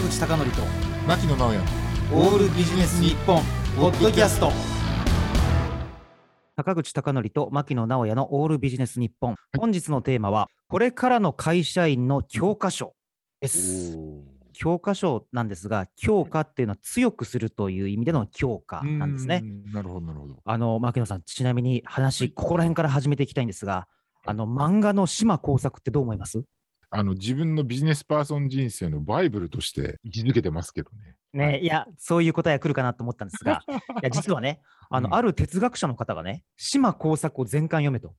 坂口孝則と牧野直哉。オールビジネス日本ポッドキャスト。坂口孝則と牧野直哉のオールビジネス日本、本日のテーマはこれからの会社員の教科書。です。教科書なんですが強化っていうのは強くするという意味での強化なんですね。なるほどなるほど。あの牧野さんちなみに話ここら辺から始めていきたいんですがあの漫画の島耕作ってどう思います？あの自分のビジネスパーソン人生のバイブルとして位置づけてますけどね。ね、いや、そういう答えが来るかなと思ったんですが、いや、実はね、あの、うん。ある哲学者の方がね、島耕作を全巻読めと。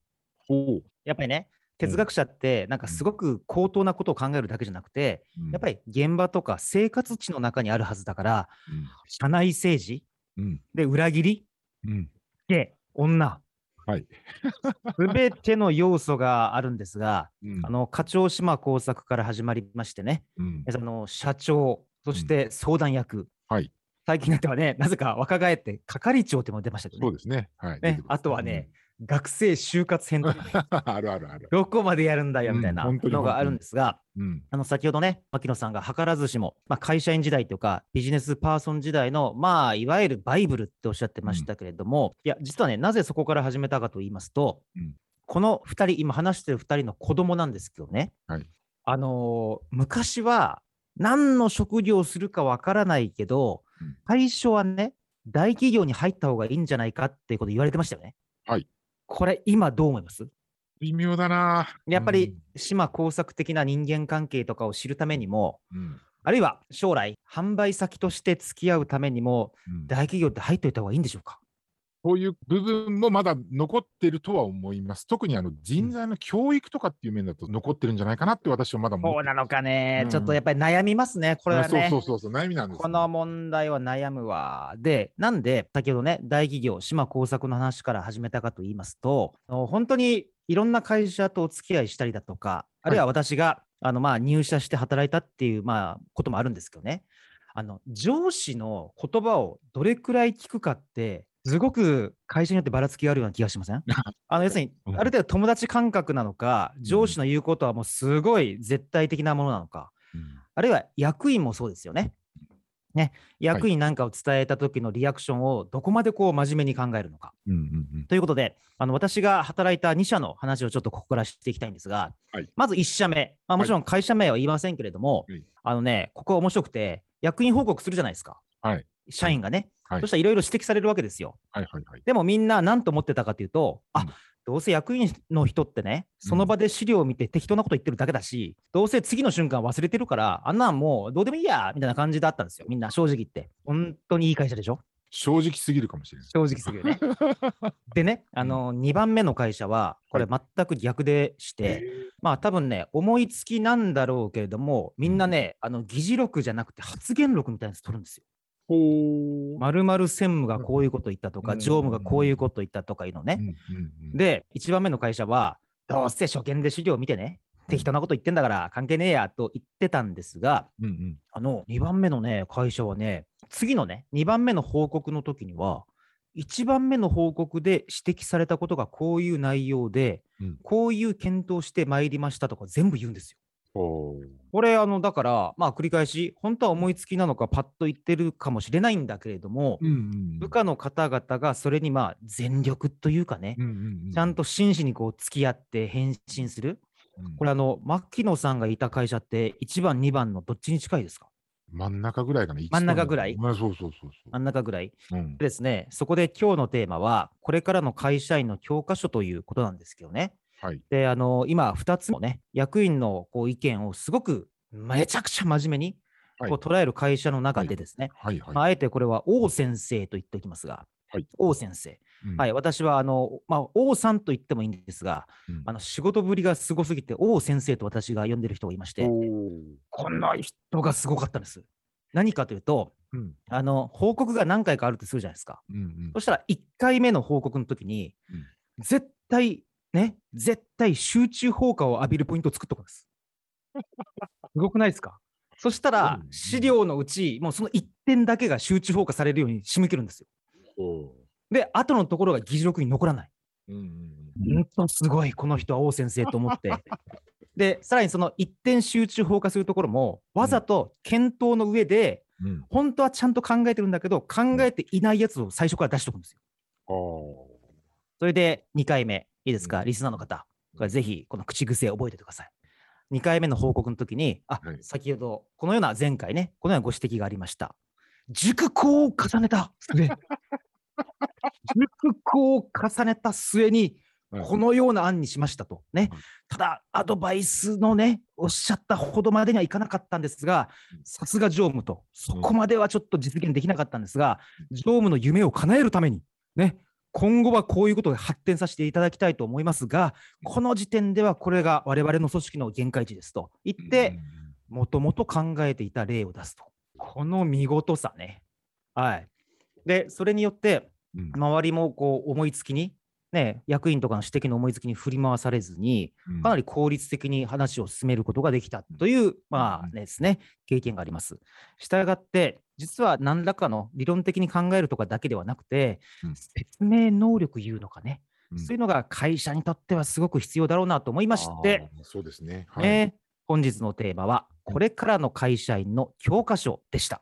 やっぱりね、哲学者って、なんかすごく高等なことを考えるだけじゃなくて、やっぱり、り現場とか生活地の中にあるはずだから、うん。社内政治うん。で裏切りうん、で女。はい。すべての要素があるんですが、うん。あの課長島耕作から始まりましてね、うん。あの社長、そして相談役、はい。最近になってはね、なぜか若返って係長っても出ましたけどね。そうですね。はい。出ね。あとはね、学生就活編とかね、う。ん あるあるある。どこまでやるんだよみたいなのがあるんですが、うん、あの先ほどね、牧野さんが図らずしも、まあ、会社員時代とか、ビジネスパーソン時代の、まあ、いわゆるバイブルっておっしゃってましたけれども、いや、実はね、なぜそこから始めたかと言いますと、うん。この2人、今話してる2人の子供なんですけどね、はい。あのー昔は何の職業をするかわからないけど、うん。最初はね、大企業に入った方がいいんじゃないかっていうこと言われてましたよね。はい。これ、今どう思います？微妙だな。やっぱり島工作的な人間関係とかを知るためにも、うん、あるいは将来、販売先として付き合うためにも、うん。大企業って入っておいた方がいいんでしょうか？こういう部分もまだ残ってるとは思います。特にあの人材の教育とかっていう面だと残ってるんじゃないかなって私はまだ思そうなのかね、うん。ちょっとやっぱり悩みますね、これはね。そうそうそうそう、悩みなんですよ。この問題は悩むわ。で、なんで、先ほどね、大企業、島工作の話から始めたかと言いますと、本当にいろんな会社とお付き合いしたりだとか、あるいは私が、あのまあ入社して働いたっていうまあこともあるんですけどね、あの上司の言葉をどれくらい聞くかって、すごく会社によってばらつきがあるような気がしません？あの要するに、うん。ある程度友達感覚なのか、上司の言うことはもうすごい絶対的なものなのか、うん。あるいは役員もそうですよね。ね、役員なんかを伝えた時のリアクションをどこまでこう真面目に考えるのか。うんうんうん。ということで、あの私が働いた2社の話をちょっとここからしていきたいんですが、はい。まず1社目、まあ、もちろん会社名は言いませんけれども、はい。あのね、ここ面白くて、役員報告するじゃないですか、はい社員がね。はいそしたらいろいろ指摘されるわけですよ。はいはいはい。でもみんな何と思ってたかというと、あうんどうせ役員の人ってね、その場で資料を見て適当なこと言ってるだけだし、どうせ次の瞬間忘れてるから、あんなんもうどうでもいいやみたいな感じだったんですよ、みんな正直言って。本当にいい会社でしょ？正直すぎるかもしれない。正直すぎるね。でね、あの2番目の会社は、これ全く逆でして、まあ多分ね、思いつきなんだろうけれども、みんなね、あの議事録じゃなくて発言録みたいなやつ取るんですよ。まるまる専務がこういうこと言ったとか、うん。常務がこういうこと言ったとかいうのね。で、1番目の会社は、どうせ初見で資料見てね、適当なこと言ってんだから関係ねえやと言ってたんですが、うんうん。あの、2番目のね、会社はね、次のね、2番目の報告の時には、1番目の報告で指摘されたことがこういう内容で、うん。こういう検討してまいりましたとか全部言うんですよ。これ、あの、だから、まあ、繰り返し、本当は思いつきなのか、パッと言ってるかもしれないんだけれども、うんうん部下の方々がそれに、まあ、全力というかね、うんうんうんちゃんと真摯にこう付き合って返信する。うんこれ、あの、牧野さんがいた会社って、1番、2番のどっちに近いですか？真ん中ぐらいかな。真ん中ぐらい？まあそうそうそうそう真ん中ぐらい？うんでですね、そこで今日のテーマは、これからの会社員の教科書ということなんですけどね。はい。で、あの、今、2つのね、役員のこう意見をすごくめちゃくちゃ真面目にはいこう捉える会社の中でですね、はいはい。まあ、あえてこれは王先生と言っておきますが、はい王先生。うんはい、私はあの、まあ、王さんと言ってもいいんですが、うんあの仕事ぶりがすごすぎて、王先生と私が呼んでる人がいまして、この人がすごかったんです。何かというと、うんあの報告が何回かあるとするじゃないですか。うんうんそしたら1回目の報告の時に、うん絶対、ね、絶対集中放火を浴びるポイントを作っとくんです。すごくないですか？そしたらう、ん資料のうち、もうその1点だけが集中放火されるように締め切るんですよ。おで、後のところが議事録に残らない。ーうんうんうん本当すごい、この人は王先生と思って。で、さらにその一点集中放火するところも、わざと検討の上で、うん。本当はちゃんと考えてるんだけど、考えていないやつを最初から出しておくんですよ。それで2回目、いいですか、うん。リスナーの方、これぜひこの口癖覚えててください。2回目の報告の時に、あ、はい。先ほど、このような前回ね、このようなご指摘がありました。熟考を重ねた。末、熟考を重ねた末に、はいこのような案にしましたと。ね。はい。ただ、アドバイスのね、おっしゃったほどまでにはいかなかったんですがうん、さすが常務と、そこまではちょっと実現できなかったんですが、常務の夢を叶えるために、ね、今後はこういうことで発展させていただきたいと思いますが、この時点ではこれが我々の組織の限界値ですと言って、もともと考えていた例を出すと。この見事さね。はい。で、それによって、うん周りもこう思いつきに、ね、役員とかの指摘の思いつきに振り回されずに、うんかなり効率的に話を進めることができたという、まあうんですね、経験があります。したがって、実は何らかの理論的に考えるとかだけではなくて、うん説明能力いうのかね、うんそういうのが会社にとってはすごく必要だろうなと思いまして、そうですね。はい。ね、本日のテーマは、これからの会社員の教科書でした。